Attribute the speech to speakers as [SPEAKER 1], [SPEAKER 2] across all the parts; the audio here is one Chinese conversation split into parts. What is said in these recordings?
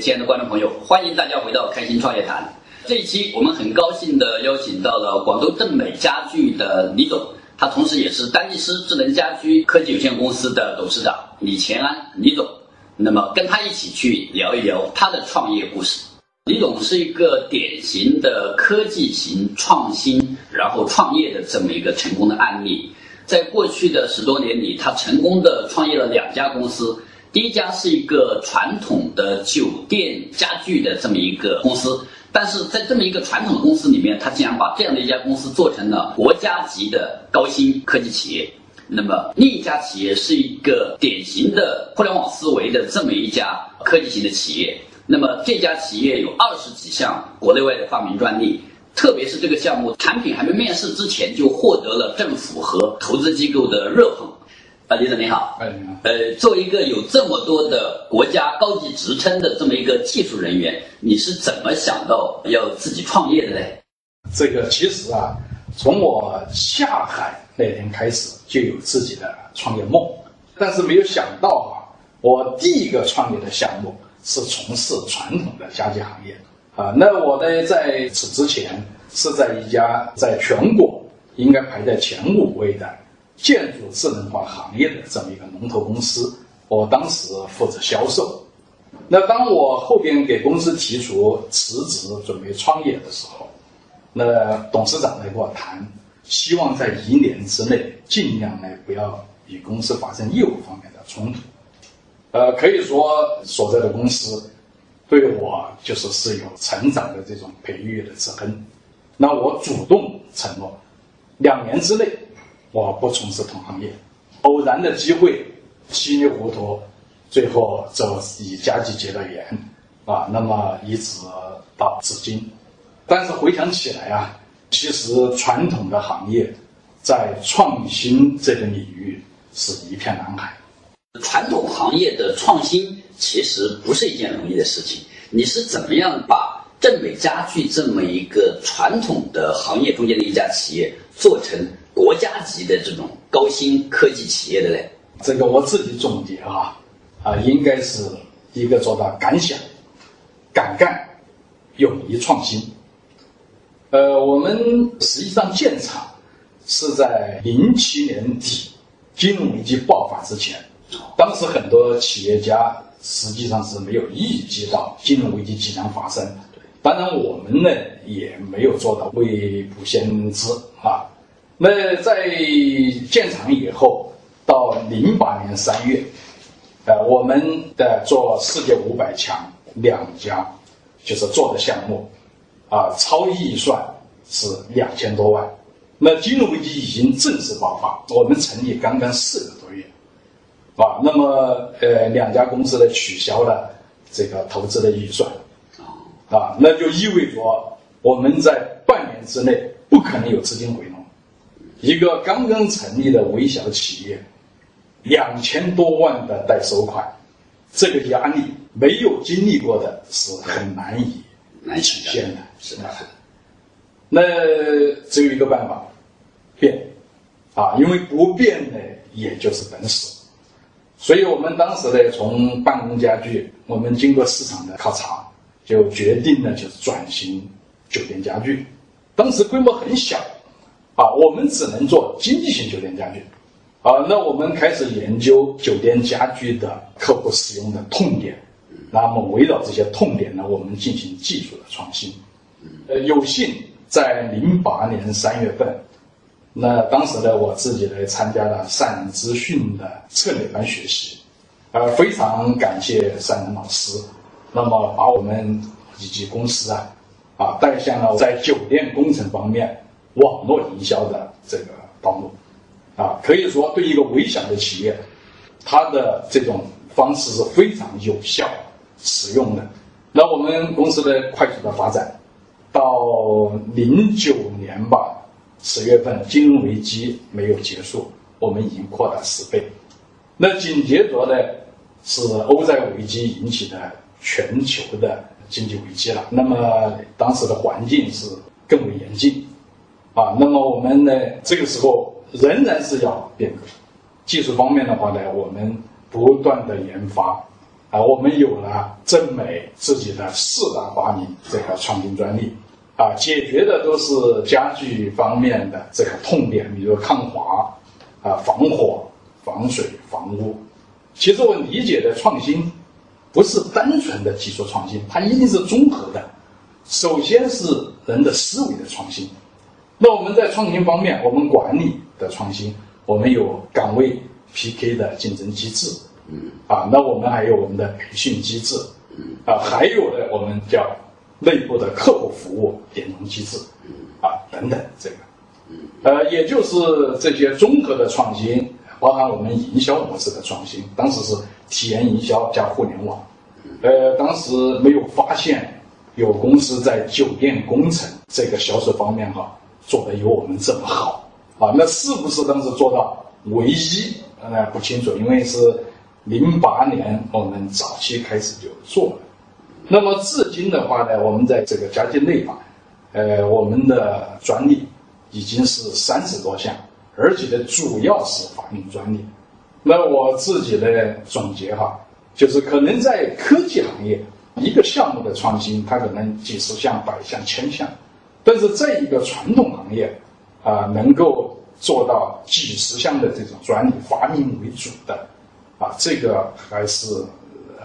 [SPEAKER 1] 亲爱的观众朋友，欢迎大家回到开心创业谈。这一期我们很高兴的邀请到了广州正美家具的李总，他同时也是丹尼斯智能家居科技有限公司的董事长李乾安李总。那么跟他一起去聊一聊他的创业故事。李总是一个典型的科技型创新，然后创业的这么一个成功的案例。在过去的十多年里，他成功的创业了两家公司。第一家是一个传统的酒店家具的这么一个公司，但是在这么一个传统的公司里面，他竟然把这样的一家公司做成了国家级的高新科技企业。那么另一家企业是一个典型的互联网思维的这么一家科技型的企业。那么这家企业有二十几项国内外的发明专利，特别是这个项目产品还没面世之前就获得了政府和投资机构的热捧。啊，李总你好。
[SPEAKER 2] 哎，你好。
[SPEAKER 1] 呃，作为一个有这么多的国家高级职称的这么一个技术人员，你是怎么想到要自己创业的呢？
[SPEAKER 2] 这个其实啊，从我下海那天开始就有自己的创业梦，但是没有想到啊，我第一个创业的项目是从事传统的家具行业啊。那我呢，在此之前是在一家在全国应该排在前五位的。建筑智能化行业的这么一个龙头公司，我当时负责销售。那当我后边给公司提出辞职准备创业的时候，那董事长来跟我谈，希望在一年之内尽量呢不要与公司发生业务方面的冲突。呃，可以说所在的公司对我就是是有成长的这种培育的之恩。那我主动承诺，两年之内。我不从事同行业，偶然的机会，稀里糊涂，最后就以家具结了缘，啊，那么一直到至今。但是回想起来啊，其实传统的行业在创新这个领域是一片蓝海。
[SPEAKER 1] 传统行业的创新其实不是一件容易的事情。你是怎么样把正美家具这么一个传统的行业中间的一家企业做成？国家级的这种高新科技企业的嘞，
[SPEAKER 2] 这个我自己总结啊，啊，应该是一个做到敢想、敢干、勇于创新。呃，我们实际上建厂是在零七年底金融危机爆发之前，当时很多企业家实际上是没有预计到金融危机即将发生，当然我们呢也没有做到未卜先知啊。那在建厂以后，到零八年三月，呃，我们的做世界五百强两家，就是做的项目，啊，超预算是两千多万。那金融危机已经正式爆发，我们成立刚刚四个多月，啊，那么呃，两家公司呢取消了这个投资的预算，啊，那就意味着我们在半年之内不可能有资金回笼。一个刚刚成立的微小企业，两千多万的代收款，这个压力没有经历过的是很难以
[SPEAKER 1] 难
[SPEAKER 2] 实现的。
[SPEAKER 1] 是的，
[SPEAKER 2] 那只有一个办法，变，啊，因为不变呢，也就是等死。所以我们当时呢，从办公家具，我们经过市场的考察，就决定呢，就是转型酒店家具。当时规模很小。啊，我们只能做经济型酒店家具，啊，那我们开始研究酒店家具的客户使用的痛点，那么围绕这些痛点呢，我们进行技术的创新。呃，有幸在零八年三月份，那当时呢，我自己呢参加了善人资讯的策略班学习，呃，非常感谢善人老师，那么把我们以及公司啊，啊带向了在酒店工程方面。网络营销的这个道路，啊，可以说对一个微小的企业，它的这种方式是非常有效、实用的。那我们公司的快速的发展，到零九年吧，十月份金融危机没有结束，我们已经扩大十倍。那紧接着呢，是欧债危机引起的全球的经济危机了。那么当时的环境是更为严峻。啊，那么我们呢？这个时候仍然是要变革。技术方面的话呢，我们不断的研发，啊，我们有了正美自己的四大发明这个创新专利，啊，解决的都是家具方面的这个痛点，比如抗滑、啊防火、防水、防污。其实我理解的创新，不是单纯的技术创新，它一定是综合的。首先是人的思维的创新。那我们在创新方面，我们管理的创新，我们有岗位 PK 的竞争机制。嗯。啊，那我们还有我们的培训机制，嗯。啊，还有呢我们叫内部的客户服务点通机制，嗯。啊等等这个，嗯。呃，也就是这些综合的创新，包含我们营销模式的创新。当时是体验营销加互联网，呃，当时没有发现有公司在酒店工程这个销售方面哈做的有我们这么好啊，那是不是当时做到唯一？呃，不清楚，因为是。零八年，我们早期开始就做了。那么至今的话呢，我们在这个家居内法，呃，我们的专利已经是三十多项，而且呢，主要是法定专利。那我自己的总结哈，就是可能在科技行业，一个项目的创新，它可能几十项、百项、千项，但是这一个传统行业，啊，能够做到几十项的这种专利发明为主的。啊，这个还是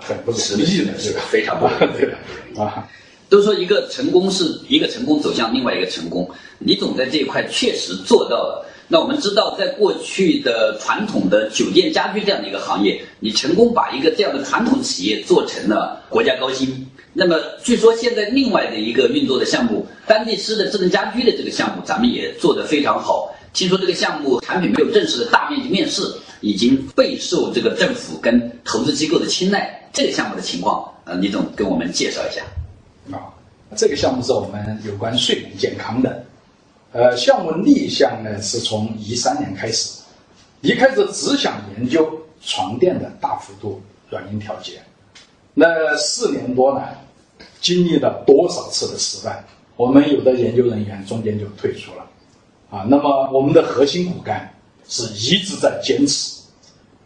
[SPEAKER 2] 很不容易的，
[SPEAKER 1] 这个非常不容易 啊。都说一个成功是一个成功走向另外一个成功，李总在这一块确实做到了。那我们知道，在过去的传统的酒店家居这样的一个行业，你成功把一个这样的传统企业做成了国家高新。那么，据说现在另外的一个运作的项目，丹地斯的智能家居的这个项目，咱们也做得非常好。听说这个项目产品没有正式的大面积面试。已经备受这个政府跟投资机构的青睐，这个项目的情况，呃，李总跟我们介绍一下。
[SPEAKER 2] 啊，这个项目是我们有关睡眠健康的，呃，项目立项呢是从一三年开始，一开始只想研究床垫的大幅度软硬调节，那四年多来，经历了多少次的失败，我们有的研究人员中间就退出了，啊，那么我们的核心骨干是一直在坚持。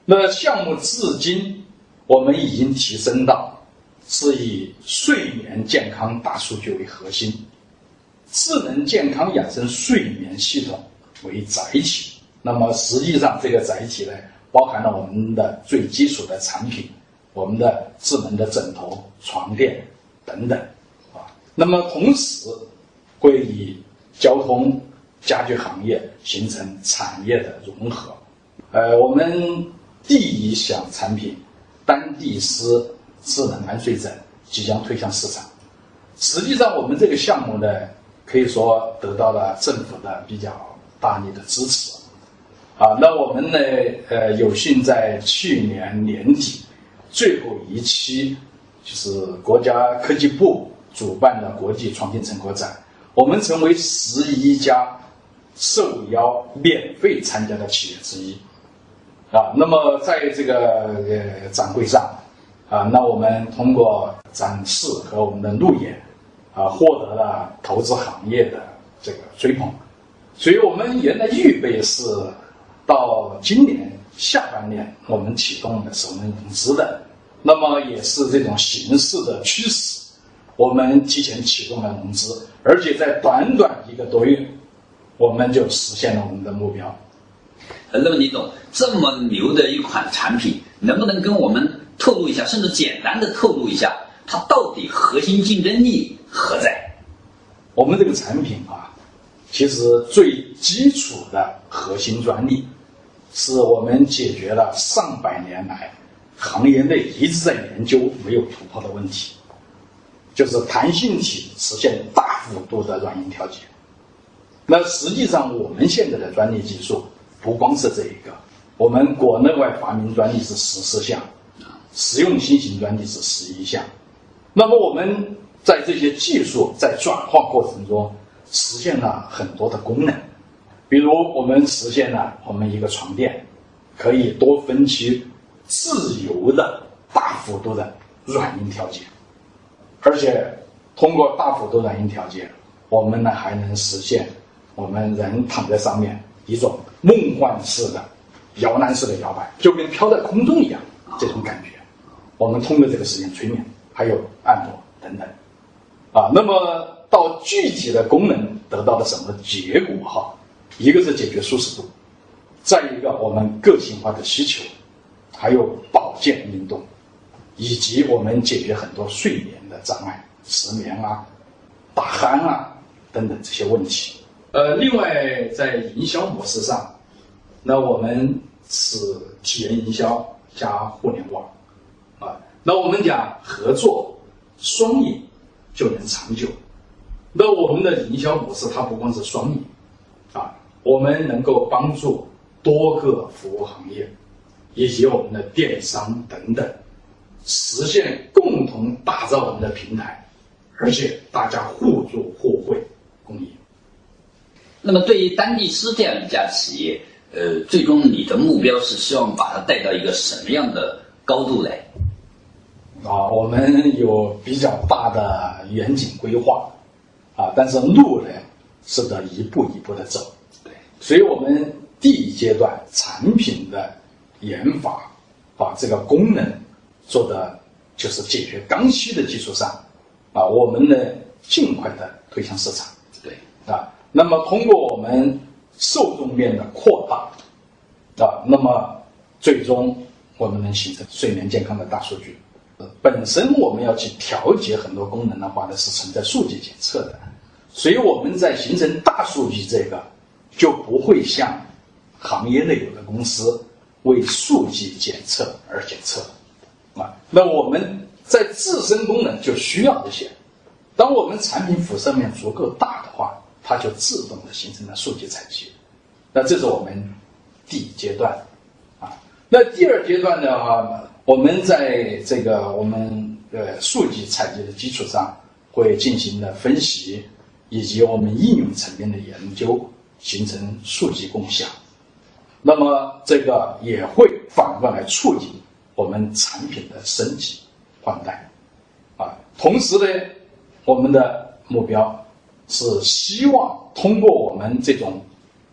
[SPEAKER 2] 那项目至今，我们已经提升到是以睡眠健康大数据为核心，智能健康养生睡眠系统为载体。那么实际上，这个载体呢，包含了我们的最基础的产品，我们的智能的枕头、床垫等等啊。那么同时，会与交通、家具行业形成产业的融合。呃，我们。第一项产品，丹地斯智能安睡枕即将推向市场。实际上，我们这个项目呢，可以说得到了政府的比较大力的支持。啊，那我们呢，呃，有幸在去年年底最后一期，就是国家科技部主办的国际创新成果展，我们成为十一家受邀免费参加的企业之一。啊，那么在这个呃展会上，啊，那我们通过展示和我们的路演，啊，获得了投资行业的这个追捧，所以我们原来预备是到今年下半年我们启动的首轮融资的，那么也是这种形势的驱使，我们提前启动了融资，而且在短短一个多月，我们就实现了我们的目标。
[SPEAKER 1] 呃，那么李总，这么牛的一款产品，能不能跟我们透露一下，甚至简单的透露一下，它到底核心竞争力何在？
[SPEAKER 2] 我们这个产品啊，其实最基础的核心专利，是我们解决了上百年来行业内一直在研究没有突破的问题，就是弹性体实现大幅度的软硬调节。那实际上我们现在的专利技术。不光是这一个，我们国内外发明专利是十四项，实用新型专利是十一项。那么我们在这些技术在转化过程中，实现了很多的功能，比如我们实现了我们一个床垫可以多分区自由的大幅度的软硬调节，而且通过大幅度软硬调节，我们呢还能实现我们人躺在上面一种。梦幻式的摇篮式的摇摆，就跟飘在空中一样，这种感觉。我们通过这个实验催眠，还有按摩等等，啊，那么到具体的功能得到了什么结果哈？一个是解决舒适度，再一个我们个性化的需求，还有保健运动，以及我们解决很多睡眠的障碍，失眠啊、打鼾啊等等这些问题。呃，另外在营销模式上，那我们是体验营销加互联网。啊那我们讲合作双赢就能长久。那我们的营销模式它不光是双赢，啊，我们能够帮助多个服务行业以及我们的电商等等，实现共同打造我们的平台，而且大家互助互惠共赢。
[SPEAKER 1] 那么对于丹地斯这样一家企业，呃，最终你的目标是希望把它带到一个什么样的高度来？
[SPEAKER 2] 啊，我们有比较大的远景规划，啊，但是路呢是得一步一步的走，
[SPEAKER 1] 对，
[SPEAKER 2] 所以我们第一阶段产品的研发，把这个功能做的就是解决刚需的基础上，啊，我们呢尽快的推向市场，
[SPEAKER 1] 对，
[SPEAKER 2] 啊，那么通过我们受众面的扩大，啊，那么最终我们能形成睡眠健康的大数据。本身我们要去调节很多功能的话呢，是存在数据检测的，所以我们在形成大数据这个，就不会像行业内有的公司为数据检测而检测，啊，那我们在自身功能就需要这些，当我们产品辐射面足够大的话，它就自动的形成了数据采集，那这是我们第一阶段，啊，那第二阶段的话。我们在这个我们呃数据采集的基础上，会进行的分析，以及我们应用层面的研究，形成数据共享。那么这个也会反过来促进我们产品的升级换代，啊，同时呢，我们的目标是希望通过我们这种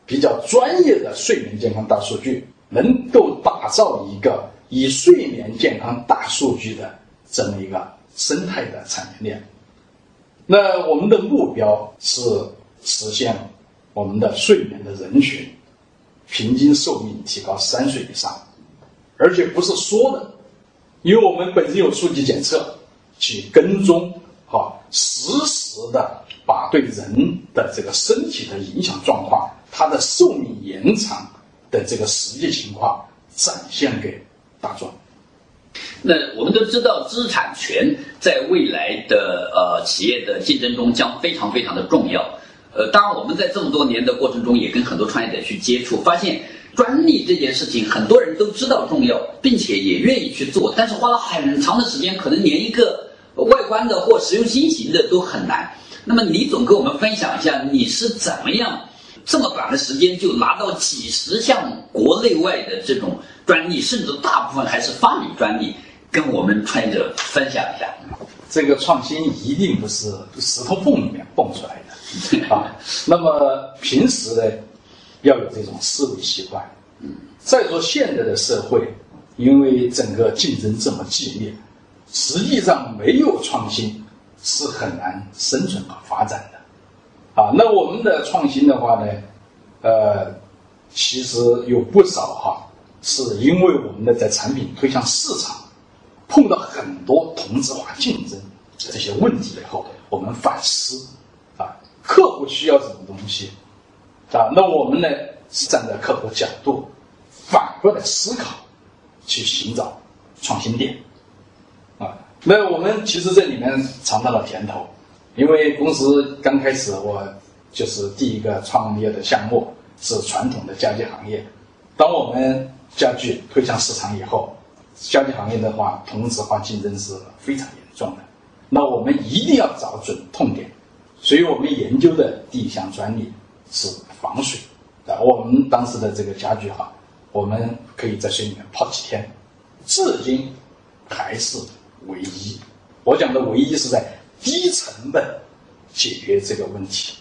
[SPEAKER 2] 比较专业的睡眠健康大数据，能够打造一个。以睡眠健康大数据的这么一个生态的产业链，那我们的目标是实现我们的睡眠的人群平均寿命提高三岁以上，而且不是说的，因为我们本身有数据检测去跟踪，哈，实时的把对人的这个身体的影响状况、它的寿命延长的这个实际情况展现给。大众，
[SPEAKER 1] 那我们都知道，知识产权在未来的呃企业的竞争中将非常非常的重要。呃，当然我们在这么多年的过程中，也跟很多创业者去接触，发现专利这件事情很多人都知道重要，并且也愿意去做，但是花了很长的时间，可能连一个外观的或实用新型的都很难。那么李总跟我们分享一下，你是怎么样这么短的时间就拿到几十项国内外的这种？专利甚至大部分还是发明专利，跟我们创业者分享一下。
[SPEAKER 2] 这个创新一定不是石头缝里面蹦出来的 啊。那么平时呢，要有这种思维习惯。再说现在的社会，因为整个竞争这么激烈，实际上没有创新是很难生存和发展的。啊，那我们的创新的话呢，呃，其实有不少哈。是因为我们的在产品推向市场，碰到很多同质化竞争这些问题以后，我们反思户需要什么东西啊？那我们呢是站在客户角度，反过来思考，去寻找创新点啊。那我们其实这里面尝到了甜头，因为公司刚开始我就是第一个创业的项目是传统的家具行业，当我们家具推向市场以后，家具行业的话，同质化竞争是非常严重的。那我们一定要找准痛点，所以我们研究的第一项专利是防水。啊，我们当时的这个家具哈，我们可以在水里面泡几天，至今还是唯一。我讲的唯一是在低成本解决这个问题。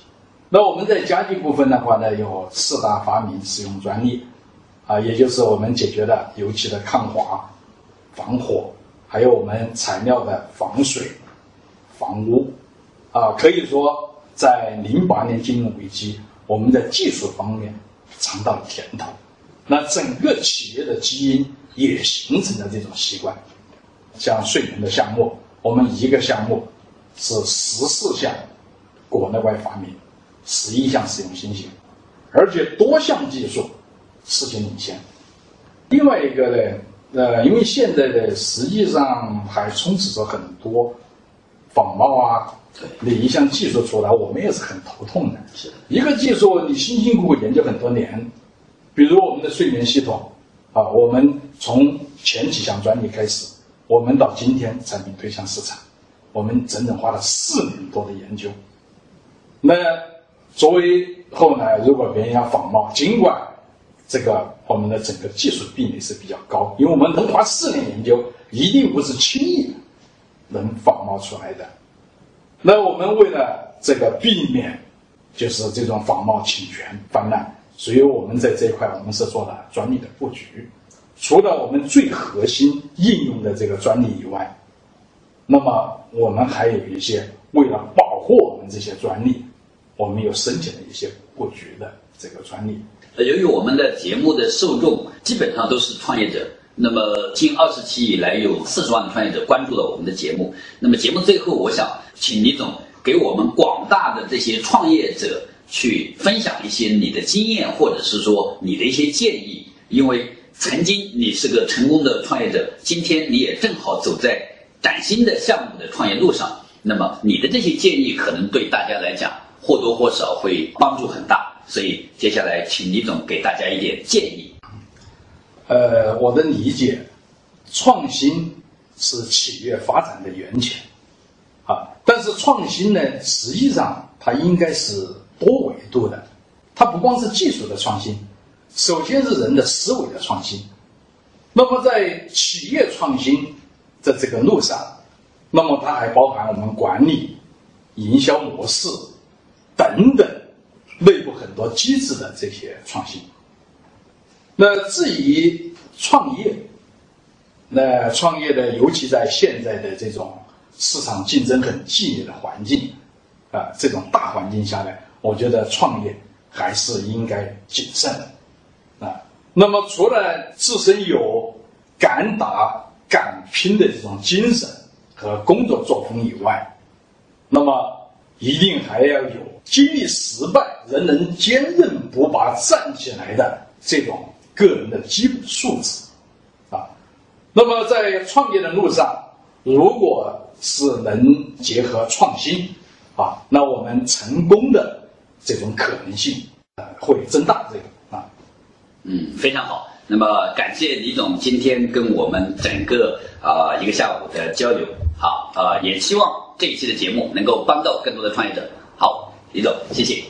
[SPEAKER 2] 那我们在家具部分的话呢，有四大发明使用专利。啊，也就是我们解决了油漆的抗滑、防火，还有我们材料的防水、防污，啊，可以说在零八年金融危机，我们在技术方面尝到了甜头，那整个企业的基因也形成了这种习惯。像睡眠的项目，我们一个项目是十四项国内外发明，十一项使用新型，而且多项技术世界领先。另外一个呢，呃，因为现在的实际上还充斥着很多仿冒啊，哪一项技术出来，我们也是很头痛的。
[SPEAKER 1] 是
[SPEAKER 2] 一个技术，你辛辛苦苦研究很多年，比如我们的睡眠系统啊，我们从前几项专利开始。我们到今天产品推向市场，我们整整花了四年多的研究。那作为后来，如果别人要仿冒，尽管这个我们的整个技术壁垒是比较高，因为我们能花四年研究，一定不是轻易能仿冒出来的。那我们为了这个避免就是这种仿冒侵权泛滥，所以我们在这一块我们是做了专利的布局。除了我们最核心应用的这个专利以外，那么我们还有一些为了保护我们这些专利，我们有申请了一些布局的这个专利。
[SPEAKER 1] 由于我们的节目的受众基本上都是创业者，那么近二十期以来有四十万的创业者关注了我们的节目。那么节目最后，我想请李总给我们广大的这些创业者去分享一些你的经验，或者是说你的一些建议，因为。曾经你是个成功的创业者，今天你也正好走在崭新的项目的创业路上。那么你的这些建议可能对大家来讲或多或少会帮助很大。所以接下来请李总给大家一点建议。
[SPEAKER 2] 呃，我的理解，创新是企业发展的源泉啊，但是创新呢，实际上它应该是多维度的，它不光是技术的创新。首先是人的思维的创新，那么在企业创新的这个路上，那么它还包含我们管理、营销模式等等内部很多机制的这些创新。那至于创业，那创业的尤其在现在的这种市场竞争很激烈的环境啊，这种大环境下呢，我觉得创业还是应该谨慎的。啊，那么除了自身有敢打敢拼的这种精神和工作作风以外，那么一定还要有经历失败仍能坚韧不拔站起来的这种个人的基本素质啊。那么在创业的路上，如果是能结合创新啊，那我们成功的这种可能性啊会增大这个啊。
[SPEAKER 1] 嗯，非常好。那么感谢李总今天跟我们整个啊一个下午的交流。好，呃，也希望这一期的节目能够帮到更多的创业者。好，李总，谢谢。